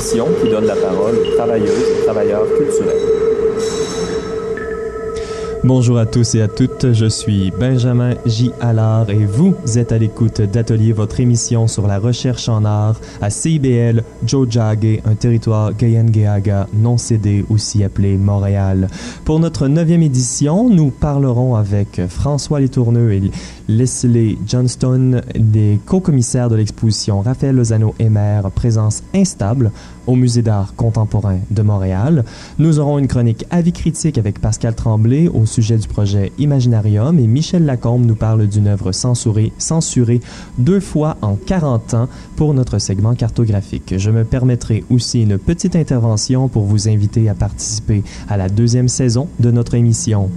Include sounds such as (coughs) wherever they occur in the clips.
qui donne la parole aux travailleuses et travailleurs culturels. Bonjour à tous et à toutes, je suis Benjamin J. Allard et vous êtes à l'écoute d'Atelier, votre émission sur la recherche en art à CIBL Jojage, un territoire Gayengeaga non cédé, aussi appelé Montréal. Pour notre neuvième édition, nous parlerons avec François Letourneux et Leslie Johnston, des co-commissaires de l'exposition Raphaël Lozano-Emer, Présence instable au Musée d'art contemporain de Montréal. Nous aurons une chronique avis critique avec Pascal Tremblay au sujet du projet Imaginarium et Michel Lacombe nous parle d'une œuvre censurée, censurée deux fois en 40 ans pour notre segment cartographique. Je me permettrai aussi une petite intervention pour vous inviter à participer à la deuxième saison de notre émission.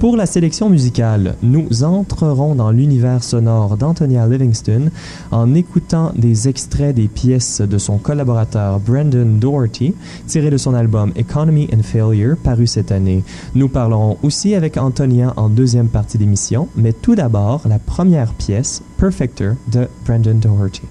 Pour la sélection musicale, nous entrerons dans l'univers sonore d'Antonia Livingston en écoutant des extraits des pièces de son collaborateur Brandon Doherty, tirés de son album Economy and Failure, paru cette année. Nous parlerons aussi avec Antonia en deuxième partie d'émission, mais tout d'abord la première pièce, Perfector, de Brandon Doherty.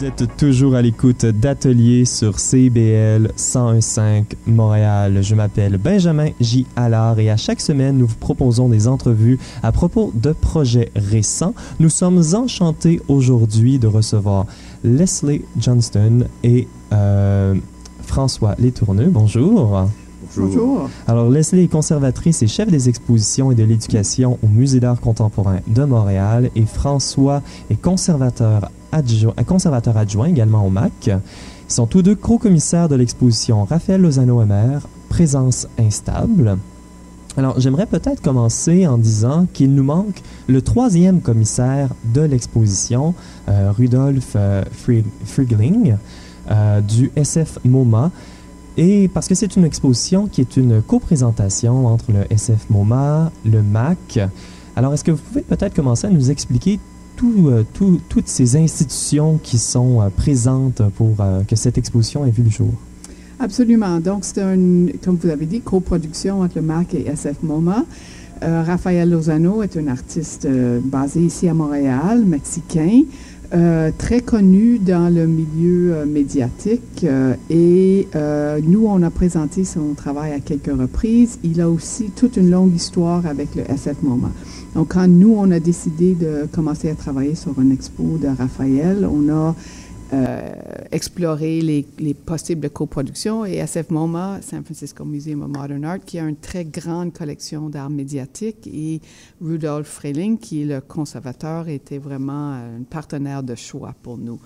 Vous êtes toujours à l'écoute d'Atelier sur CBL 101.5 Montréal. Je m'appelle Benjamin J. Allard et à chaque semaine, nous vous proposons des entrevues à propos de projets récents. Nous sommes enchantés aujourd'hui de recevoir Leslie Johnston et euh, François Létourneux. Bonjour. Bonjour. Alors, Leslie est conservatrice et chef des expositions et de l'éducation au Musée d'art contemporain de Montréal et François est conservateur adjoint, conservateur adjoint également au MAC. Ils sont tous deux co-commissaires de l'exposition Raphaël Lozano-Emer, Présence instable. Alors, j'aimerais peut-être commencer en disant qu'il nous manque le troisième commissaire de l'exposition, euh, Rudolf euh, euh, du SF MoMA. Et parce que c'est une exposition qui est une coprésentation entre le SF MoMA, le MAC. Alors, est-ce que vous pouvez peut-être commencer à nous expliquer tout, toutes ces institutions qui sont présentes pour que cette exposition ait vu le jour? Absolument. Donc, c'est une, comme vous avez dit, coproduction entre le MAC et SF MoMA. Euh, Raphaël Lozano est un artiste euh, basé ici à Montréal, mexicain, euh, très connu dans le milieu euh, médiatique. euh, et euh, nous, on a présenté son travail à quelques reprises. Il a aussi toute une longue histoire avec le SF MoMA. Donc, quand nous, on a décidé de commencer à travailler sur une expo de Raphaël, on a euh, explorer les, les possibles coproductions et SF MoMA, San Francisco Museum of Modern Art, qui a une très grande collection d'art médiatique et Rudolf Freiling, qui est le conservateur, était vraiment euh, un partenaire de choix pour nous.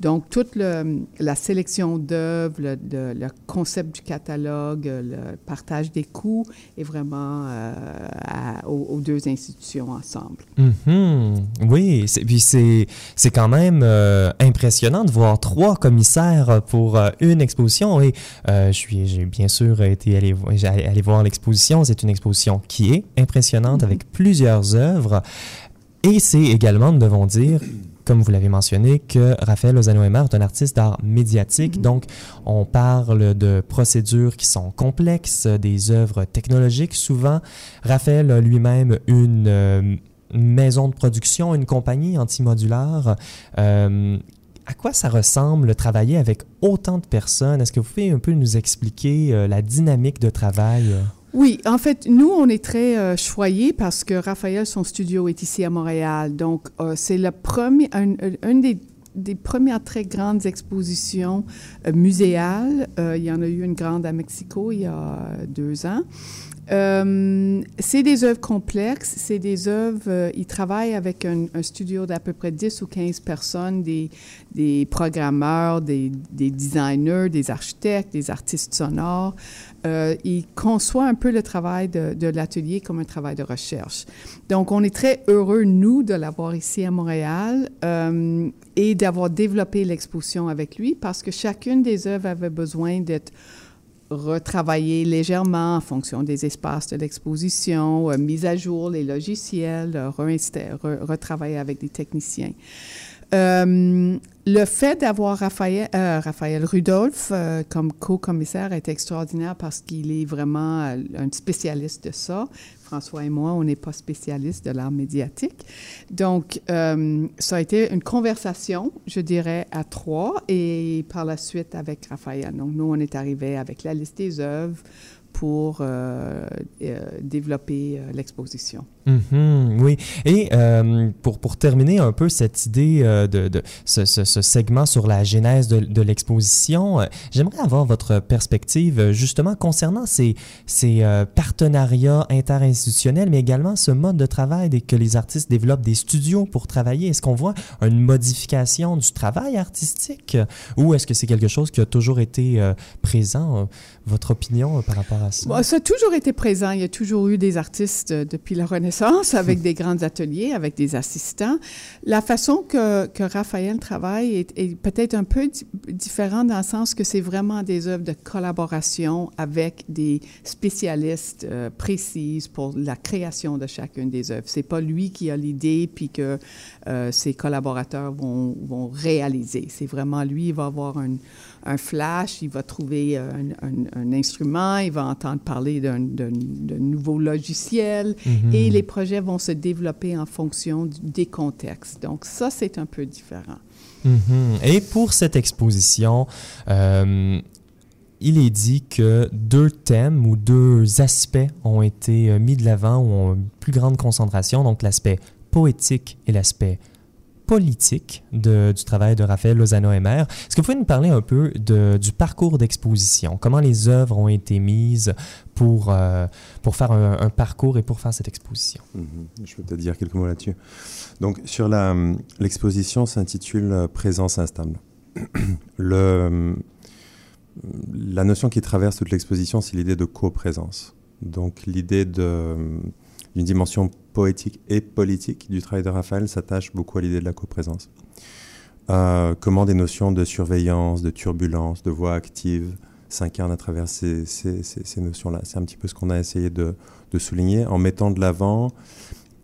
Donc, toute la sélection d'œuvres, le, concept du catalogue, le partage des coûts est vraiment euh, aux, deux institutions ensemble. Mhm. Oui, puis c'est quand même euh, impressionnant de voir trois commissaires pour euh, une exposition. Et euh, je suis j'ai bien sûr été allé, allé voir l'exposition. C'est une exposition qui est impressionnante avec plusieurs œuvres. Et c'est également, nous devons dire, comme vous l'avez mentionné, que Raphaël Lozano-Emer est un artiste d'art médiatique. Donc, on parle de procédures qui sont complexes, des œuvres technologiques souvent. Raphaël a lui-même une, euh, maison de production, une compagnie antimodulaire. Euh, à quoi ça ressemble travailler avec autant de personnes? Est-ce que vous pouvez un peu nous expliquer euh, la dynamique de travail? Oui, en fait, nous, on est très euh, choyés parce que Raphaël, son studio est ici à Montréal. Donc, euh, c'est le premier, un, une des, premières très grandes expositions euh, muséales. Euh, il y en a eu une grande à Mexico il y a deux ans. Euh, c'est des œuvres complexes, c'est des œuvres, euh, ils travaillent avec un, studio d'à peu près 10 ou 15 personnes, des, programmeurs, des, des, designers, des architectes, des artistes sonores. Euh, ils conçoivent un peu le travail de, de l'atelier comme un travail de recherche. Donc, on est très heureux, nous, de l'avoir ici à Montréal euh, et d'avoir développé l'exposition avec lui parce que chacune des œuvres avait besoin d'être retravailler légèrement en fonction des espaces de l'exposition, euh, mise à jour les logiciels, euh, re retravailler avec des techniciens. Euh, le fait d'avoir Raphaël, euh, Raphaël Rudolph comme co-commissaire est extraordinaire parce qu'il est vraiment un spécialiste de ça. François et moi, on n'est pas spécialistes de l'art médiatique. Donc, euh, ça a été une conversation, je dirais, à trois et par la suite avec Raphaël. Donc, nous, on est arrivés avec la liste des œuvres pour euh, euh, développer l'exposition. -hmm, oui. Et euh, pour, pour terminer un peu cette idée euh, de, de ce, ce, segment sur la genèse de, de l'exposition, euh, j'aimerais avoir votre perspective justement concernant ces, ces partenariats interinstitutionnels, mais également ce mode de travail dès que les artistes développent des studios pour travailler. Est-ce qu'on voit une modification du travail artistique ou est-ce que c'est quelque chose qui a toujours été présent? Votre opinion par rapport à ça? Ça a toujours été présent. Il y a toujours eu des artistes depuis la Renaissance avec des grands ateliers, avec des assistants. La façon que, que Raphaël travaille est, peut-être un peu différente dans le sens que c'est vraiment des œuvres de collaboration avec des spécialistes euh, précises pour la création de chacune des œuvres. C'est pas lui qui a l'idée puis que euh, ses collaborateurs vont, vont réaliser. C'est vraiment lui, il va avoir un un flash, il va trouver un, un, un, instrument, il va entendre parler d'un nouveau logiciel mm -hmm. et les projets vont se développer en fonction du, des contextes. Donc ça, c'est un peu différent. Mm -hmm. Et pour cette exposition, euh, il est dit que deux thèmes ou deux aspects ont été mis de l'avant ou ont une plus grande concentration, donc l'aspect poétique et l'aspect politique de, du travail de Raphaël Lozano-Emer. Est-ce que vous pouvez nous parler un peu de, du parcours d'exposition? Comment les œuvres ont été mises pour, euh, pour faire un, parcours et pour faire cette exposition? -hmm. Je peux peut-être dire quelques mots là-dessus. Donc, sur l'exposition s'intitule Présence instable. (clears throat) Le, la notion qui traverse toute l'exposition, c'est l'idée de coprésence. Donc, l'idée d'une dimension poétique et politique du travail de Raphaël s'attache beaucoup à l'idée de la coprésence. Euh, comment des notions de surveillance, de turbulence, de voix active s'incarnent à travers ces, ces, ces, ces notions-là? C'est un petit peu ce qu'on a essayé de, de, souligner en mettant de l'avant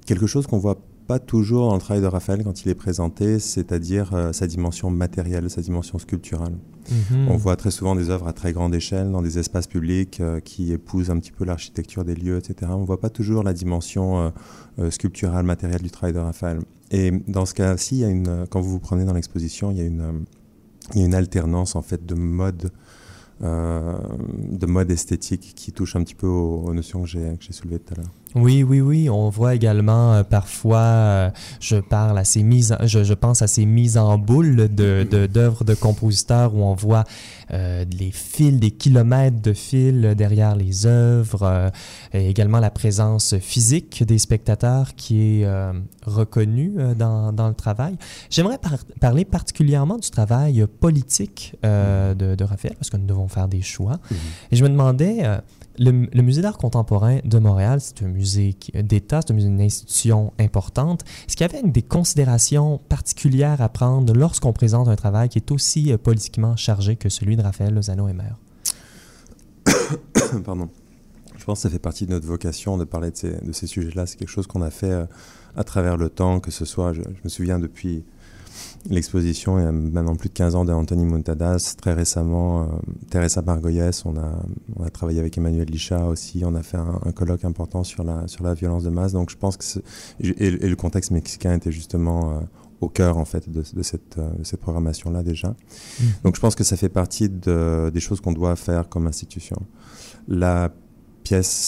quelque chose qu'on voit pas toujours dans le travail de Raphaël quand il est présenté, c'est-à-dire euh, sa dimension matérielle, sa dimension sculpturale. -hmm. On voit très souvent des œuvres à très grande échelle dans des espaces publics euh, qui épousent un petit peu l'architecture des lieux, etc. On ne voit pas toujours la dimension euh, euh, sculpturale, matérielle du travail de Raphaël. Et dans ce cas-ci, quand vous vous prenez dans l'exposition, il, y a une alternance en fait de mode de mode esthétique qui touche un petit peu aux, aux notions que j'ai soulevées tout à l'heure. Oui, oui, oui. On voit également euh, parfois, euh, je parle à ces mises, en, je, je, pense à ces mises en boule de d'œuvres de, de, compositeurs où on voit euh, les fils, des kilomètres de fils derrière les œuvres, et également la présence physique des spectateurs qui est reconnue dans, dans, le travail. J'aimerais par parler particulièrement du travail politique de, de, Raphaël parce que nous devons faire des choix. Mm -hmm. Et je me demandais le, musée d'art contemporain de Montréal, c'est un musée d'État, c'est une institution importante. Est-ce qu'il y avait des considérations particulières à prendre lorsqu'on présente un travail qui est aussi euh, politiquement chargé que celui de Raphaël Lozano-Emer? (coughs) Pardon. Je pense que ça fait partie de notre vocation de parler de ces, sujets-là. C'est quelque chose qu'on a fait euh, à travers le temps, que ce soit, je me souviens depuis l'exposition, il y a maintenant plus de 15 ans d'Anthony Montadas. Très récemment, euh, Teresa Margoyes, on a, on a travaillé avec Emmanuel Licha aussi. On a fait un, colloque important sur la, sur la violence de masse. Donc je pense que. Et, et, le contexte mexicain était justement. Euh, au cœur en fait de, cette, de cette programmation-là déjà. Mmh. Donc je pense que ça fait partie de, des choses qu'on doit faire comme institution. La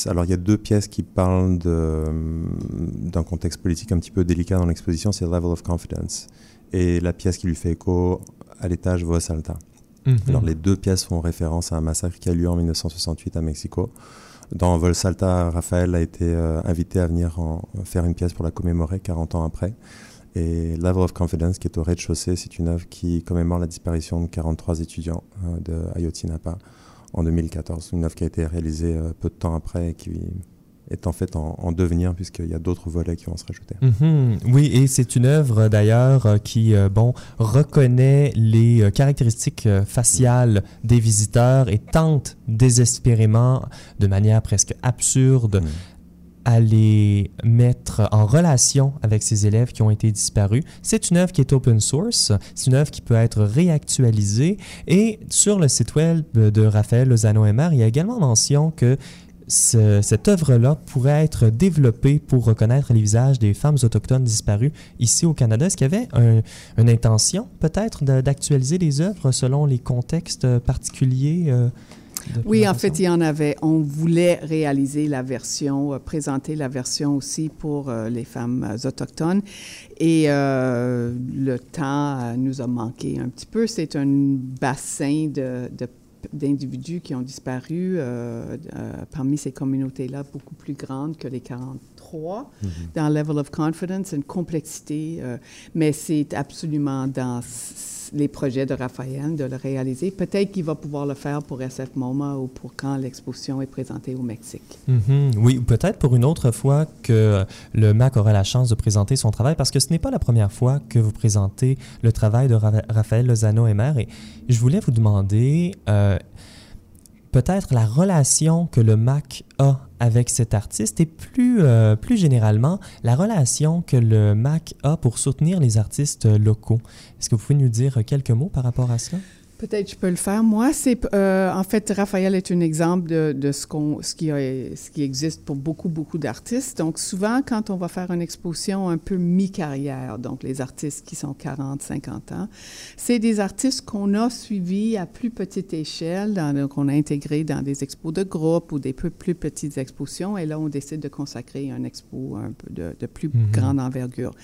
alors il y a deux pièces qui parlent d'un contexte politique un petit peu délicat dans l'exposition, c'est Level of Confidence et la pièce qui lui fait écho à l'étage Voix Alta. Mhm. Alors les deux pièces font référence à un massacre qui a lieu en 1968 à Mexico. Dans Vol Salta, Raphaël a été euh, invité à venir en, faire une pièce pour la commémorer 40 ans après. Et Level of Confidence, qui est au rez-de-chaussée, c'est une œuvre qui commémore la disparition de 43 étudiants euh, de Ayotzinapa en 2014. Une œuvre qui a été réalisée euh, peu de temps après et qui est en fait en, devenir puisqu'il y a d'autres volets qui vont se rajouter. Mhm. Oui, et c'est une œuvre d'ailleurs euh, qui euh, bon reconnaît les caractéristiques faciales des visiteurs et tente désespérément, de manière presque absurde, à les mettre en relation avec ces élèves qui ont été disparus. C'est une œuvre qui est open source, c'est une œuvre qui peut être réactualisée et sur le site web de Raphaël Lozano-Emer, il y a également mention que cette œuvre-là pourrait être développée pour reconnaître les visages des femmes autochtones disparues ici au Canada. Est-ce qu'il y avait une intention peut-être d'actualiser les œuvres selon les contextes particuliers euh, oui, en fait, il y en avait. On voulait réaliser la version, euh, présenter la version aussi pour euh, les femmes autochtones. Et le temps nous a manqué un petit peu. C'est un bassin de, d'individus qui ont disparu parmi ces communautés-là, beaucoup plus grande que les 43 mm-hmm. dans Level of Confidence, une complexité, mais c'est absolument dans les projets de Raphaël, de le réaliser. Peut-être qu'il va pouvoir le faire pour SF MoMA ou pour quand l'exposition est présentée au Mexique. Mm-hmm. Oui, peut-être pour une autre fois que le MAC aura la chance de présenter son travail, parce que ce n'est pas la première fois que vous présentez le travail de Raphaël Lozano-Emer. Et je voulais vous demander... Euh, peut-être la relation que le MAC a avec cet artiste et plus, euh, plus généralement la relation que le MAC a pour soutenir les artistes locaux. Est-ce que vous pouvez nous dire quelques mots par rapport à cela? Peut-être je peux le faire. Moi, c'est euh, en fait Raphaël est un exemple de, de ce qu'on ce qui a, ce qui existe pour beaucoup beaucoup d'artistes. Donc souvent quand on va faire une exposition un peu mi-carrière, donc les artistes qui sont 40, 50 ans, c'est des artistes qu'on a suivis à plus petite échelle, qu'on a intégrés dans des expos de groupe ou des peu plus petites expositions. Et là, on décide de consacrer un expo un peu de, de plus mm-hmm. grande envergure.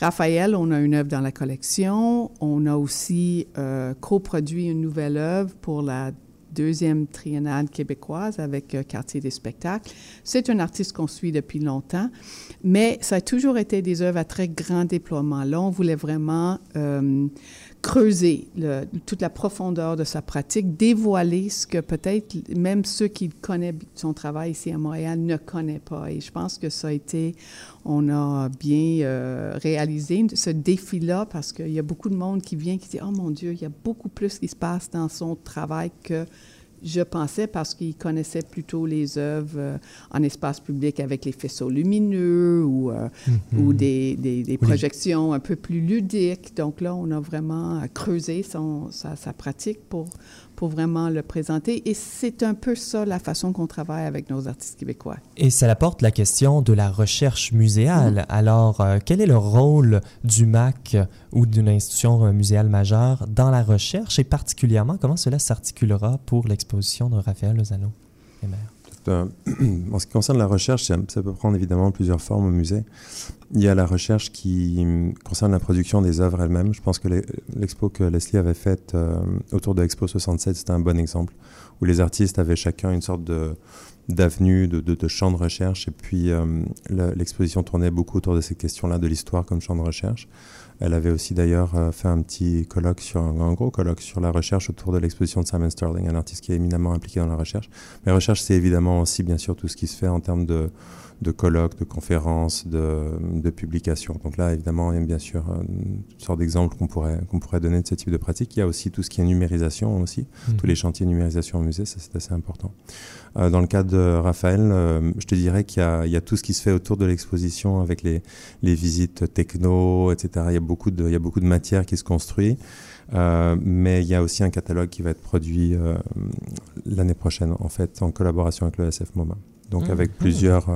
Raphaël, on a une œuvre dans la collection. On a aussi euh, coproduit une nouvelle œuvre pour la deuxième triennale québécoise avec euh, Quartier des spectacles. C'est un artiste qu'on suit depuis longtemps, mais ça a toujours été des œuvres à très grand déploiement. Là, on voulait vraiment euh, creuser toute la profondeur de sa pratique, dévoiler ce que peut-être même ceux qui connaissent son travail ici à Montréal ne connaissent pas. Et je pense que ça a été, on a bien euh, réalisé ce défi-là parce qu'il y a beaucoup de monde qui vient qui dit, oh mon Dieu, il y a beaucoup plus qui se passe dans son travail que je pensais parce qu'il connaissait plutôt les œuvres euh, en espace public avec les faisceaux lumineux ou, euh, mm-hmm. ou des, des, projections un peu plus ludiques. Donc là, on a vraiment creusé son, sa, sa pratique pour, pour vraiment le présenter. Et c'est un peu ça la façon qu'on travaille avec nos artistes québécois. Et ça apporte la question de la recherche muséale. Mm-hmm. Alors, euh, quel est le rôle du MAC ou d'une institution euh, muséale majeure dans la recherche? Et particulièrement comment cela s'articulera pour l'exposition de Raphaël Lozano? (clears throat) En ce qui concerne la recherche, ça, peut prendre évidemment plusieurs formes au musée. Il y a la recherche qui concerne la production des œuvres elles-mêmes. Je pense que l'expo que Leslie avait faite euh, autour de l'Expo 67, c'était un bon exemple, où les artistes avaient chacun une sorte de d'avenue, de, de, champ de recherche, et puis euh, l'exposition tournait beaucoup autour de ces questions-là, de l'histoire comme champ de recherche. Elle avait aussi d'ailleurs euh, fait un petit colloque sur un, gros colloque sur la recherche autour de l'exposition de Simon Sterling, un artiste qui est éminemment impliqué dans la recherche. Mais recherche, c'est évidemment aussi, bien sûr, tout ce qui se fait en termes de, de colloques, de conférences, de, publications. Donc là, évidemment, il y a bien sûr euh, une sorte d'exemple qu'on pourrait, qu'on pourrait donner de ce type de pratique. Il y a aussi tout ce qui est numérisation aussi, mhm. tous les chantiers de numérisation au musée, ça c'est assez important. Euh, dans le cas de Raphaël, euh, je te dirais qu'il y, y a, tout ce qui se fait autour de l'exposition avec les, les, visites techno, etc. Il y, a beaucoup de, il y a beaucoup de matière qui se construit. Euh, mais il y a aussi un catalogue qui va être produit l'année prochaine, en fait, en collaboration avec le SF MoMA. Donc, mmh. avec plusieurs,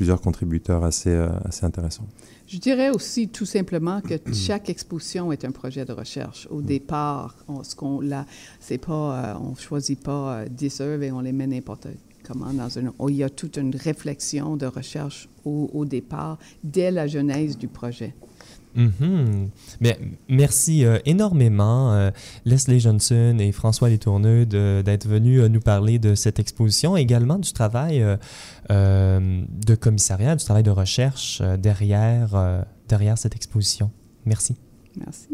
plusieurs contributeurs assez, euh, assez intéressants. Je dirais aussi tout simplement que (clears throat) chaque exposition est un projet de recherche. Au départ, on, ce qu'on là, c'est pas, euh, on choisit pas 10 euh, œuvres et on les met n'importe comment dans une. il y a toute une réflexion de recherche au, au départ, dès la genèse du projet. Mm Mais merci euh, énormément, euh, Leslie Johnson et François Letourneux, d'être venus euh, nous parler de cette exposition, également du travail de commissariat, du travail de recherche derrière, derrière cette exposition. Merci. Merci.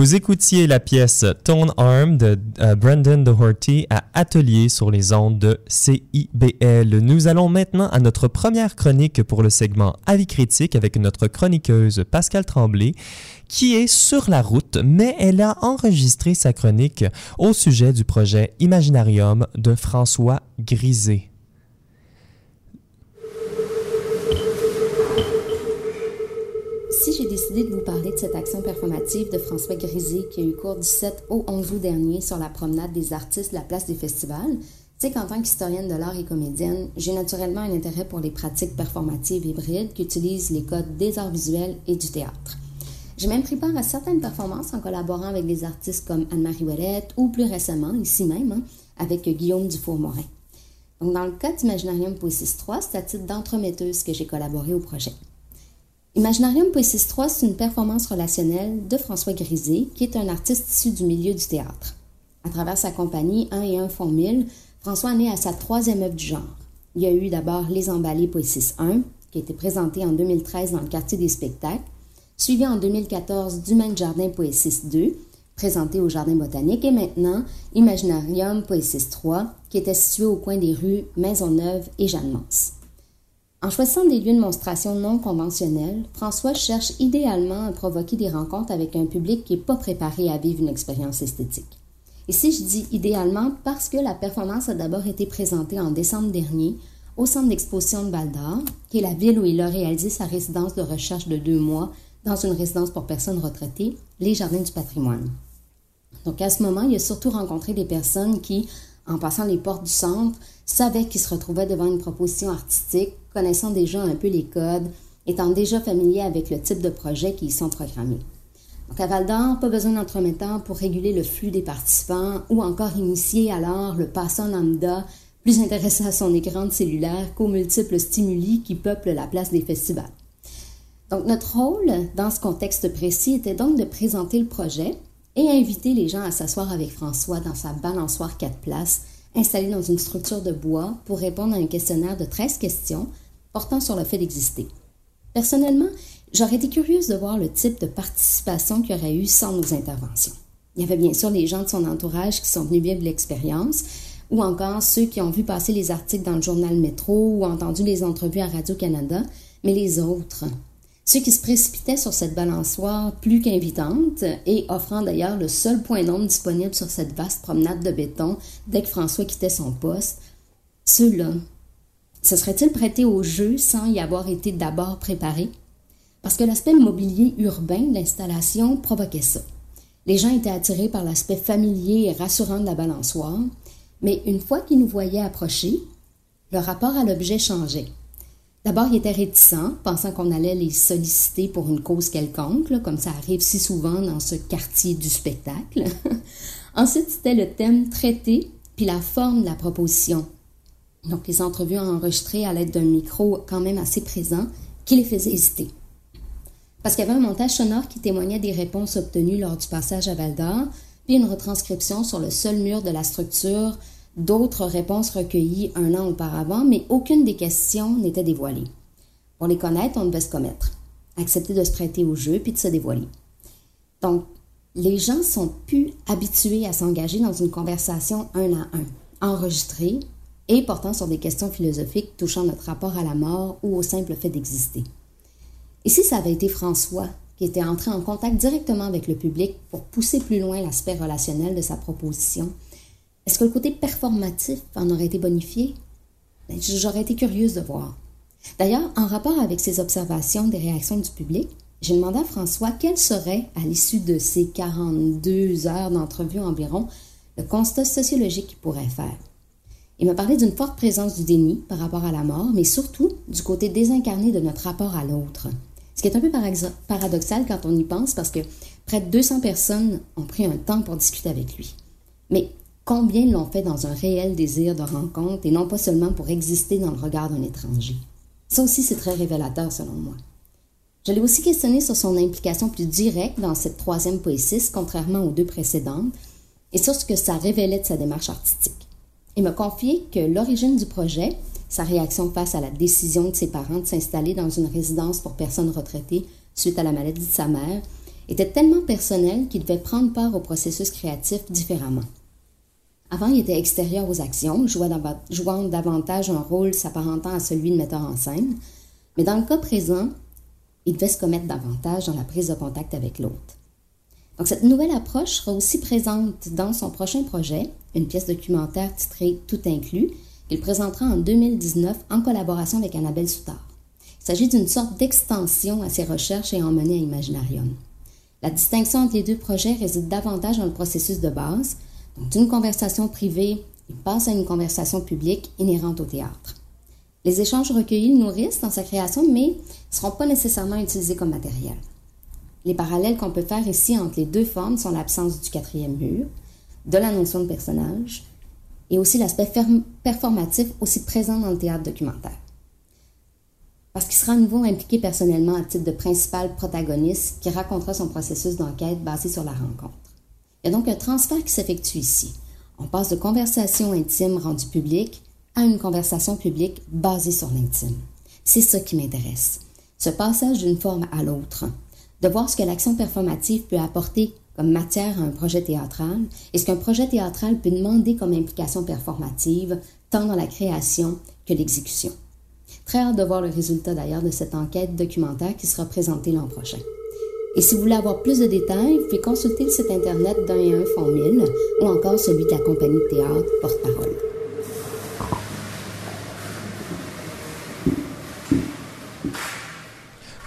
Vous écoutiez la pièce Tone Arm de euh, Brandon Doherty à Atelier sur les ondes de CIBL. Nous allons maintenant à notre première chronique pour le segment Avis critique avec notre chroniqueuse Pascal Tremblay qui est sur la route, mais elle a enregistré sa chronique au sujet du projet Imaginarium de François Grisé. Si j'ai décidé de vous parler de cette action performative de François Grisé qui a eu cours du 7 au 11 août dernier sur la promenade des artistes de la place des festivals, c'est qu'en tant qu'historienne de l'art et comédienne, j'ai naturellement un intérêt pour les pratiques performatives hybrides qui utilisent les codes des arts visuels et du théâtre. J'ai même pris part à certaines performances en collaborant avec des artistes comme Anne-Marie Ouellette ou plus récemment, ici même, hein, avec Guillaume Dufour-Morin. Donc, dans le cas d'Imaginarium Poésis 3, c'est à titre d'entremetteuse que j'ai collaboré au projet. Imaginarium Poésis 3, c'est une performance relationnelle de François Grisé, qui est un artiste issu du milieu du théâtre. À travers sa compagnie 1 et 1 font 1000, François est né à sa troisième œuvre du genre. Il y a eu d'abord Les Emballés Poésis 1, qui a été présenté en 2013 dans le quartier des spectacles, suivi en 2014 du même Jardin Poésis 2, présenté au Jardin botanique, et maintenant Imaginarium Poésis 3, qui était situé au coin des rues Maisonneuve et Jeanne-Mance. En choisissant des lieux de monstration non conventionnels, François cherche idéalement à provoquer des rencontres avec un public qui n'est pas préparé à vivre une expérience esthétique. Ici, je dis idéalement parce que la performance a d'abord été présentée en décembre dernier au centre d'exposition de Val d'Or, qui est la ville où il a réalisé sa résidence de recherche de deux mois dans une résidence pour personnes retraitées, les Jardins du patrimoine. Donc à ce moment, il a surtout rencontré des personnes qui, en passant les portes du centre, savaient qu'ils se retrouvaient devant une proposition artistique, connaissant déjà un peu les codes, étant déjà familiers avec le type de projet qui y sont programmés. Donc à Val d'Or, pas besoin d'entremettant pour réguler le flux des participants ou encore initier alors le passant lambda plus intéressé à son écran de cellulaire qu'aux multiples stimuli qui peuplent la place des festivals. Donc notre rôle dans ce contexte précis était donc de présenter le projet et inviter les gens à s'asseoir avec François dans sa balançoire 4 places installée dans une structure de bois pour répondre à un questionnaire de 13 questions portant sur le fait d'exister. Personnellement, j'aurais été curieuse de voir le type de participation qu'il y aurait eu sans nos interventions. Il y avait bien sûr les gens de son entourage qui sont venus vivre l'expérience, ou encore ceux qui ont vu passer les articles dans le journal Métro ou entendu les entrevues à Radio-Canada, mais les autres, ceux qui se précipitaient sur cette balançoire plus qu'invitante et offrant d'ailleurs le seul point d'ombre disponible sur cette vaste promenade de béton dès que François quittait son poste, ceux-là, se seraient-ils prêtés au jeu sans y avoir été d'abord préparés? Parce que l'aspect mobilier urbain de l'installation provoquait ça. Les gens étaient attirés par l'aspect familier et rassurant de la balançoire, mais une fois qu'ils nous voyaient approcher, leur rapport à l'objet changeait. D'abord, ils étaient réticents, pensant qu'on allait les solliciter pour une cause quelconque, comme ça arrive si souvent dans ce quartier du spectacle. (laughs) Ensuite, c'était le thème traité, puis la forme de la proposition. Donc, les entrevues enregistrées à l'aide d'un micro quand même assez présent qui les faisait hésiter. Parce qu'il y avait un montage sonore qui témoignait des réponses obtenues lors du passage à Val d'Or, puis une retranscription sur le seul mur de la structure d'autres réponses recueillies un an auparavant, mais aucune des questions n'était dévoilée. Pour les connaître, on devait se commettre, accepter de se prêter au jeu puis de se dévoiler. Donc, les gens sont plus habitués à s'engager dans une conversation un à un, enregistrée et portant sur des questions philosophiques touchant notre rapport à la mort ou au simple fait d'exister. Et si ça avait été François qui était entré en contact directement avec le public pour pousser plus loin l'aspect relationnel de sa proposition, est-ce que le côté performatif en aurait été bonifié? Ben, j'aurais été curieuse de voir. D'ailleurs, en rapport avec ces observations des réactions du public, j'ai demandé à François quel serait, à l'issue de ces 42 heures d'entrevue environ, le constat sociologique qu'il pourrait faire. Il m'a parlé d'une forte présence du déni par rapport à la mort, mais surtout du côté désincarné de notre rapport à l'autre. Ce qui est un peu paradoxal quand on y pense parce que près de 200 personnes ont pris un temps pour discuter avec lui. Mais combien l'ont fait dans un réel désir de rencontre et non pas seulement pour exister dans le regard d'un étranger? Ça aussi, c'est très révélateur selon moi. Je l'ai aussi questionné sur son implication plus directe dans cette troisième poésie, contrairement aux deux précédentes, et sur ce que ça révélait de sa démarche artistique. Il m'a confié que l'origine du projet, sa réaction face à la décision de ses parents de s'installer dans une résidence pour personnes retraitées suite à la maladie de sa mère, était tellement personnelle qu'il devait prendre part au processus créatif différemment. Avant, il était extérieur aux actions, jouant davantage un rôle s'apparentant à celui de metteur en scène, mais dans le cas présent, il devait se commettre davantage dans la prise de contact avec l'autre. Donc cette nouvelle approche sera aussi présente dans son prochain projet, une pièce documentaire titrée Tout inclus, qu'il présentera en 2019 en collaboration avec Annabelle Soutard. Il s'agit d'une sorte d'extension à ses recherches et emmenée à Imaginarium. La distinction entre les deux projets réside davantage dans le processus de base, d'une conversation privée, il passe à une conversation publique inhérente au théâtre. Les échanges recueillis nourrissent dans sa création, mais ne seront pas nécessairement utilisés comme matériel. Les parallèles qu'on peut faire ici entre les deux formes sont l'absence du quatrième mur, de la notion de personnage, et aussi l'aspect performatif aussi présent dans le théâtre documentaire. Parce qu'il sera à nouveau impliqué personnellement à titre de principal protagoniste qui racontera son processus d'enquête basé sur la rencontre. Il y a donc un transfert qui s'effectue ici. On passe de conversation intime rendue publique à une conversation publique basée sur l'intime. C'est ça qui m'intéresse. Ce passage d'une forme à l'autre. De voir ce que l'action performative peut apporter comme matière à un projet théâtral et ce qu'un projet théâtral peut demander comme implication performative, tant dans la création que l'exécution. Très hâte de voir le résultat d'ailleurs de cette enquête documentaire qui sera présentée l'an prochain. Et si vous voulez avoir plus de détails, vous pouvez consulter le site internet d'un et un fond mille ou encore celui de la compagnie de théâtre Porte-Parole.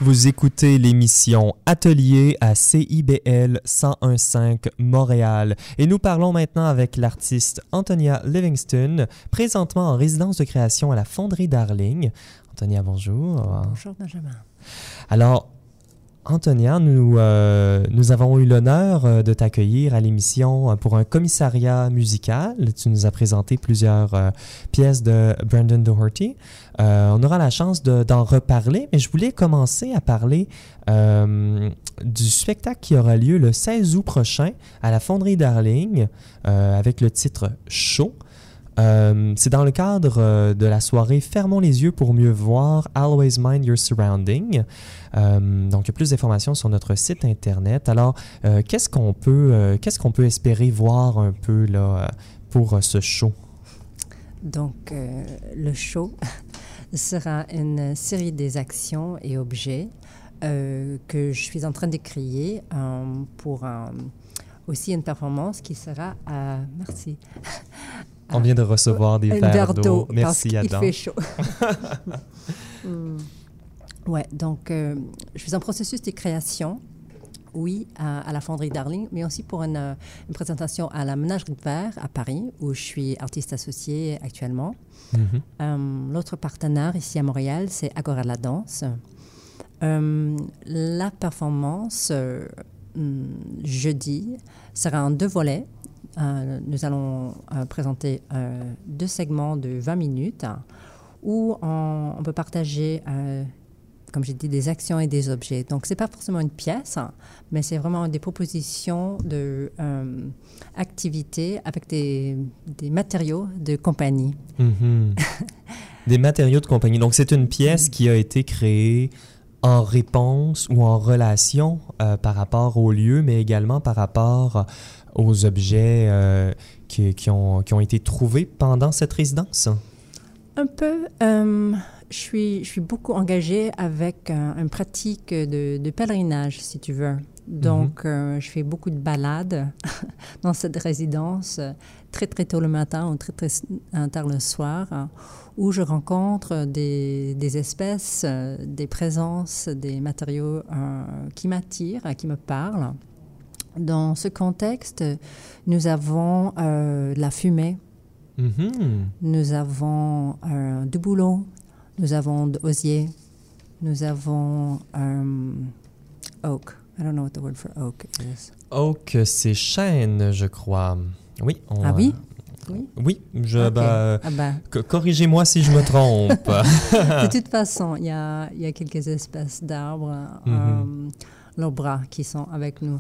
Vous écoutez l'émission Atelier à CIBL 1015 Montréal et nous parlons maintenant avec l'artiste Antonia Livingston, présentement en résidence de création à la Fonderie Darling. Antonia, bonjour. Bonjour Benjamin. Alors, Antonia, nous, euh, nous avons eu l'honneur euh, de t'accueillir à l'émission euh, pour un commissariat musical. Tu nous as présenté plusieurs pièces de Brandon Doherty. on aura la chance d'en reparler, mais je voulais commencer à parler du spectacle qui aura lieu le 16 août prochain à la Fonderie Darling avec le titre Chaud. Euh, c'est dans le cadre euh, de la soirée Fermons les yeux pour mieux voir, Always Mind Your Surrounding. Euh, donc, plus d'informations sur notre site internet. Alors, qu'est-ce qu'on peut, qu'est-ce qu'on peut espérer voir un peu là pour ce show? Donc, le show (laughs) sera une série des actions et objets que je suis en train de créer pour aussi une performance qui sera à merci on vient de recevoir des verres d'eau. Merci, Adam. Il fait chaud. (laughs) Hmm. Ouais, donc euh, je suis en processus de création, oui, à, la Fonderie Darling, mais aussi pour une, euh, une, présentation à la Ménagerie de Verre à Paris, où je suis artiste associé actuellement. Mm-hmm. Euh, l'autre partenaire ici à Montréal, c'est Agora de la danse. la performance hmm, jeudi sera en deux volets. Euh, nous allons euh, présenter euh, deux segments de 20 minutes où on, peut partager, comme j'ai dit, des actions et des objets. Donc, ce n'est pas forcément une pièce, mais c'est vraiment des propositions d'activités avec des, des, matériaux de compagnie. Mm-hmm. (laughs) des matériaux de compagnie. Donc, c'est une pièce qui a été créée en réponse ou en relation par rapport au lieu, mais également par rapport aux objets euh, qui, qui, ont, qui, ont, été trouvés pendant cette résidence? Un peu. Euh, je, suis, je suis beaucoup engagée avec euh, une pratique de, de, pèlerinage, si tu veux. Donc, mhm. je fais beaucoup de balades (laughs) dans cette résidence, très, très tôt le matin ou très, très tard le soir, où je rencontre des, des espèces, des présences, des matériaux qui m'attirent, qui me parlent. Dans ce contexte, nous avons euh, la fumée, mm-hmm. nous avons euh, du boulot, nous avons de osier, nous avons euh, oak. I don't know what the word for oak is. Oak, c'est chêne, je crois. Oui. ah oui? Oui, oui je, bah, ah bah. corrigez-moi si je me trompe. (laughs) de toute façon, il y a, y a, quelques espèces d'arbres, mm leurs bras qui sont avec nous.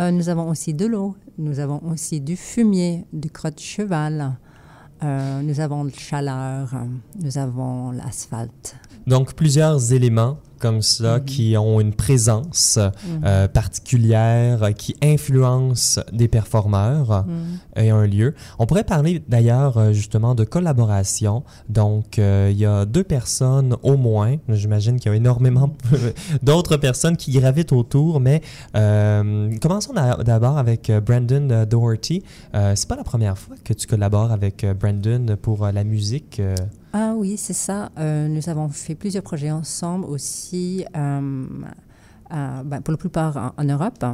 Euh, nous avons aussi de l'eau, nous avons aussi du fumier, du crotte de cheval, euh, nous avons de chaleur, nous avons l'asphalte. Donc plusieurs éléments comme ça mhm. qui ont une présence mhm. euh, particulière, qui influence des performeurs mhm. et un lieu. On pourrait parler d'ailleurs euh, justement de collaboration. Donc, euh, il y a deux personnes au moins, j'imagine qu'il y a énormément (laughs) d'autres personnes qui gravitent autour, mais commençons d'abord avec Brandon Doherty. C'est pas la première fois que tu collabores avec Brandon pour la musique. Ah oui, c'est ça. Euh, nous avons fait plusieurs projets ensemble aussi, euh, ben, pour la plupart en, Europe.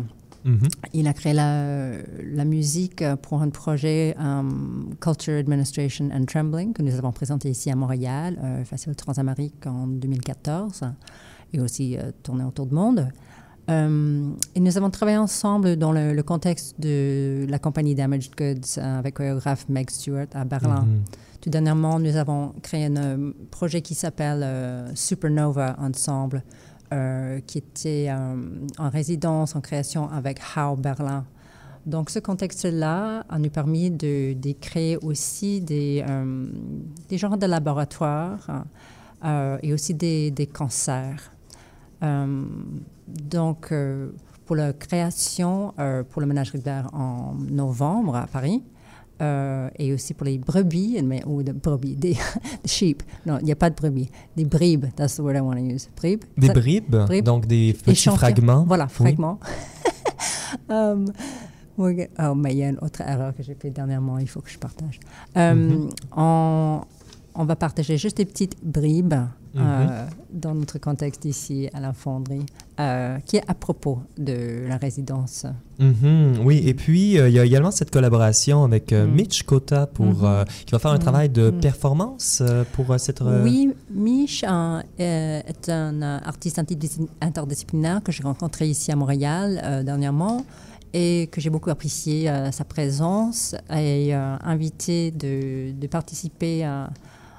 Mm-hmm. Il a créé la, la, musique pour un projet um, Culture Administration and Trembling que nous avons présenté ici à Montréal, euh, Festival Transamérique en 2014, et aussi tourné autour du monde. et nous avons travaillé ensemble dans le, contexte de la compagnie Damaged Goods avec chorégraphe Meg Stewart à Berlin. Mm-hmm. Dernièrement, nous avons créé un euh, projet qui s'appelle euh, Supernova Ensemble, euh, qui était en résidence, en création avec How Berlin. Donc, ce contexte-là a nous permis de, créer aussi des, genres de laboratoires et aussi des, concerts. donc, pour la création, pour le ménage d'air en novembre à Paris, euh, et aussi pour les brebis, mais, ou de brebis, des (laughs) sheep. Non, il n'y a pas de brebis. Des bribes, that's the word I want to use. Bribes. Des bribes, donc des petits fragments? Voilà, fragments. (laughs) um, oh, mais il y a une autre erreur que j'ai faite dernièrement, il faut que je partage. Um, mm-hmm. on, on va partager juste des petites bribes euh, mhm. dans notre contexte ici à la fonderie, euh, qui est à propos de la résidence. Mhm. oui, et puis euh, il y a également cette collaboration avec mhm. Mitch Kota pour, qui va faire un travail de performance pour cette... Oui, Mitch est un artiste interdisciplinaire que j'ai rencontré ici à Montréal dernièrement et que j'ai beaucoup apprécié sa présence et invité de, de participer à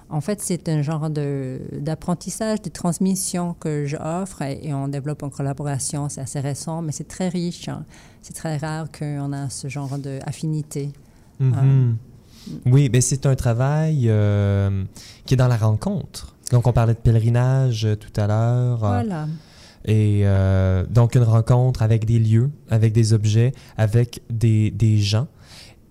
en fait, c'est un genre d'apprentissage, de, transmission que j'offre et, et, on développe en collaboration. C'est assez récent, mais c'est très riche. Hein. C'est très rare qu'on a ce genre d'affinité. Mm-hmm. Euh, oui, mais c'est un travail euh, qui est dans la rencontre. Donc, on parlait de pèlerinage euh, tout à l'heure. Voilà. Et donc, une rencontre avec des lieux, avec des objets, avec des, des gens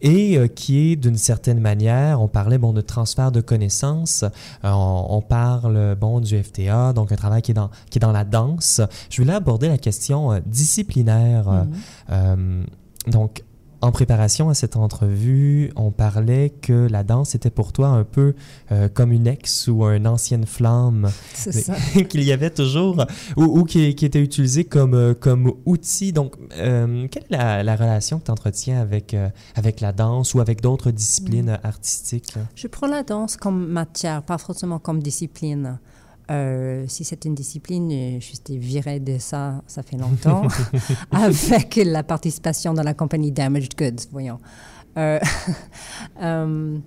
et euh, qui est d'une certaine manière, on parlait bon de transfert de connaissances, euh, on, parle bon du FTA, donc un travail qui est dans qui est dans la danse. Je voulais aborder la question euh, disciplinaire. Mm-hmm. donc en préparation à cette entrevue, on parlait que la danse était pour toi un peu euh, comme une ex ou une ancienne flamme. (laughs) qu'il y avait toujours, ou, qui, était utilisée comme, euh, comme outil. Donc, euh, quelle est la, relation que tu entretiens avec, avec la danse ou avec d'autres disciplines mm. artistiques? Je prends la danse comme matière, pas forcément comme discipline. Euh, si c'est une discipline, euh, je suis virée de ça, ça fait longtemps, (laughs) avec la participation dans la compagnie Damaged Goods, voyons. Euh, (laughs)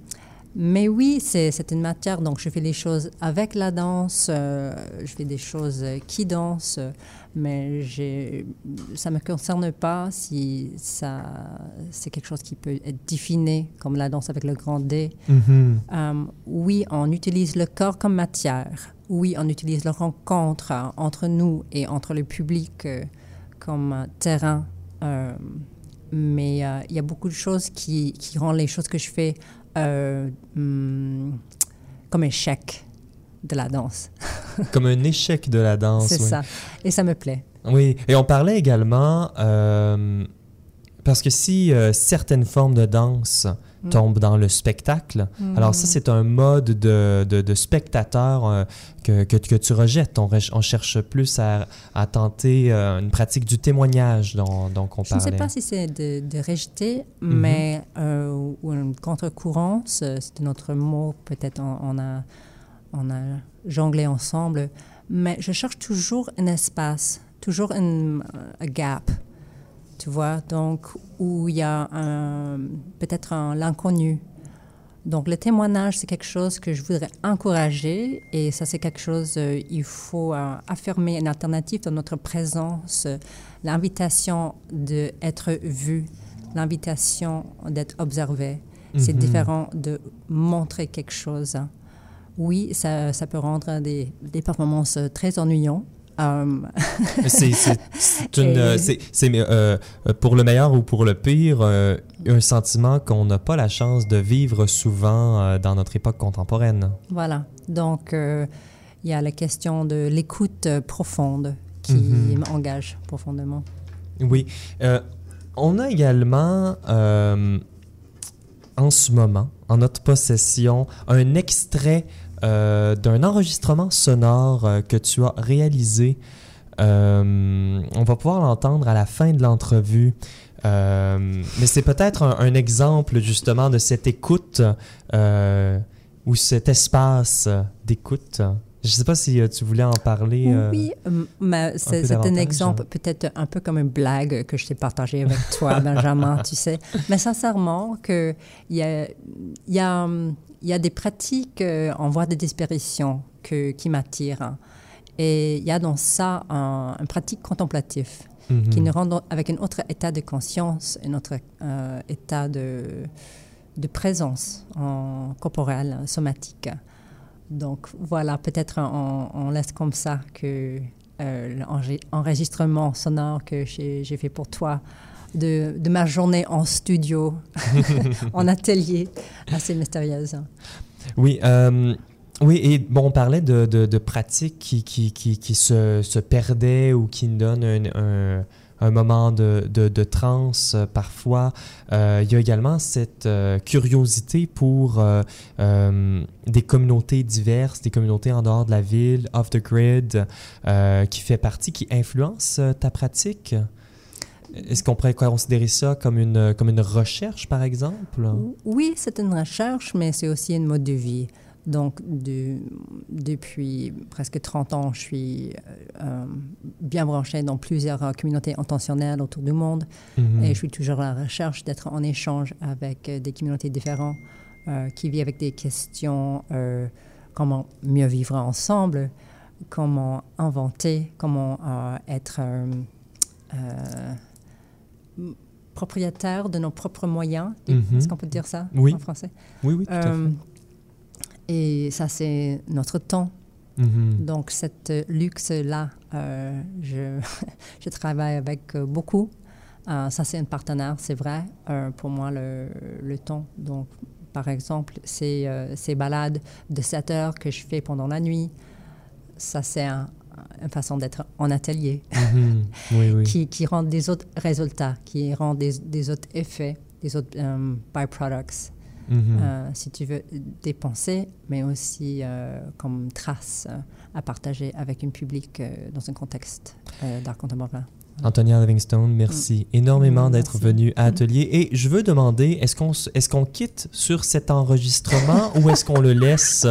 mais oui, c'est une matière, donc je fais les choses avec la danse, je fais des choses qui dansent, mais ça ne me concerne pas si ça, c'est quelque chose qui peut être défini comme la danse avec le grand D. Mm-hmm. oui, on utilise le corps comme matière oui, on utilise la rencontre euh, entre nous et entre le public euh, comme euh, terrain. mais il y a beaucoup de choses qui, qui, rendent les choses que je fais hmm, comme échec de la danse. (laughs) (laughs) comme un échec de la danse. C'est ça. Et ça me plaît. Oui. Et on parlait également, parce que si certaines formes de danse Mm. tombe dans le spectacle. Mm. Alors ça, c'est un mode de, de, spectateur euh, que, que, que, tu rejettes. On, on cherche plus à, à tenter euh, une pratique du témoignage dont, dont on parlait. Je ne sais pas si c'est de, de, rejeter, mm-hmm. mais euh, ou une contre-courance, c'est notre mot, peut-être on, on, a, on a jonglé ensemble, mais je cherche toujours un espace, toujours un gap tu vois, donc où il y a peut-être l'inconnu. Donc le témoignage, c'est quelque chose que je voudrais encourager et ça, c'est quelque chose, euh, il faut euh, affirmer une alternative dans notre présence, l'invitation d'être vu, l'invitation d'être observé. C'est mhm. différent de montrer quelque chose. Oui, ça, ça peut rendre des, des performances très ennuyantes, Um... c'est (laughs) euh, pour le meilleur ou pour le pire, euh, un sentiment qu'on n'a pas la chance de vivre souvent euh, dans notre époque contemporaine. Voilà. Donc, il y a la question de l'écoute profonde qui mm-hmm. m'engage profondément. Oui. on a également, en ce moment, en notre possession, un extrait euh, d'un enregistrement sonore euh, que tu as réalisé. Euh, on va pouvoir l'entendre à la fin de l'entrevue. mais c'est peut-être un, exemple justement de cette écoute ou cet espace d'écoute. Je ne sais pas si tu voulais en parler. oui, mais c'est un exemple peut-être un peu comme une blague que je t'ai partagée avec toi, (laughs) Benjamin, tu sais. Mais sincèrement, il y a, y, a, il y a des pratiques euh, en voie de disparition que, qui m'attirent. Et il y a dans ça un, une pratique contemplative qui mhm. nous rend avec un autre état de conscience, un autre euh, état de, de présence en corporelle, somatique. Donc voilà, peut-être on, laisse comme ça que euh, l'enregistrement sonore que j'ai fait pour toi de, ma journée en studio, (laughs) en atelier, assez mystérieuse. Oui, euh, oui, et bon, on parlait de, de, pratiques qui, qui, qui, se, se, perdaient ou qui donnent un, un moment de, de, transe parfois. il y a également cette curiosité pour des communautés diverses, des communautés en dehors de la ville, off the grid, qui fait partie, qui influence ta pratique. Est-ce qu'on pourrait considérer ça comme une, comme une recherche, par exemple? Oui, c'est une recherche, mais c'est aussi un mode de vie. Donc, depuis presque 30 ans, je suis euh, bien branchée dans plusieurs euh, communautés intentionnelles autour du monde mhm. et je suis toujours à la recherche d'être en échange avec euh, des communautés différentes qui vivent avec des questions comment mieux vivre ensemble, comment inventer, comment être propriétaire de nos propres moyens. Mhm. Est-ce qu'on peut dire ça en français? Oui, oui, tout à fait. Et ça, c'est notre temps. Mm-hmm. Donc, cette luxe-là, euh, je, (laughs) je, travaille avec euh, beaucoup. Euh, ça, c'est un partenaire, c'est vrai, pour moi, le, le, temps. Donc, par exemple, ces, ces balades de 7 heures que je fais pendant la nuit, ça, c'est une façon d'être en atelier oui, oui. (laughs) qui, qui rend des autres résultats, qui rend des, des autres effets, des autres byproducts. Mhm. Euh, si tu veux, dépenser, mais aussi euh, comme trace euh, à partager avec un public dans un contexte d'art contemporain. Antonia Livingstone, merci mm. énormément d'être venu à Atelier. Et je veux demander, est-ce qu'on est qu'on quitte sur cet enregistrement (laughs) ou est-ce qu'on le laisse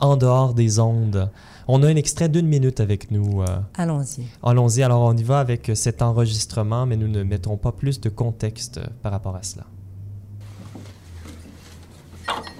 en dehors des ondes? On a un extrait d'une minute avec nous. Allons-y. Allons-y. Alors, on y va avec cet enregistrement, mais nous ne mettons pas plus de contexte par rapport à cela. Thank you.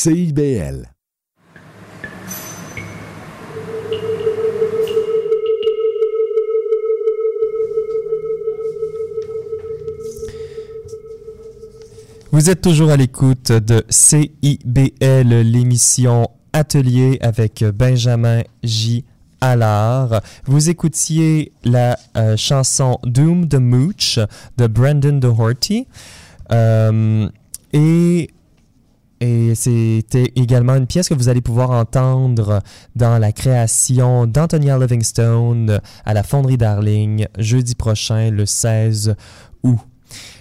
CIBL. Vous êtes toujours à l'écoute de CIBL, l'émission Atelier avec Benjamin J. Allard. Vous écoutiez la euh, chanson Doom the Mooch de Brandon Doherty. Euh, et et c'était également une pièce que vous allez pouvoir entendre dans la création d'Antonia Livingstone à la Fonderie Darling jeudi prochain, le 16 août.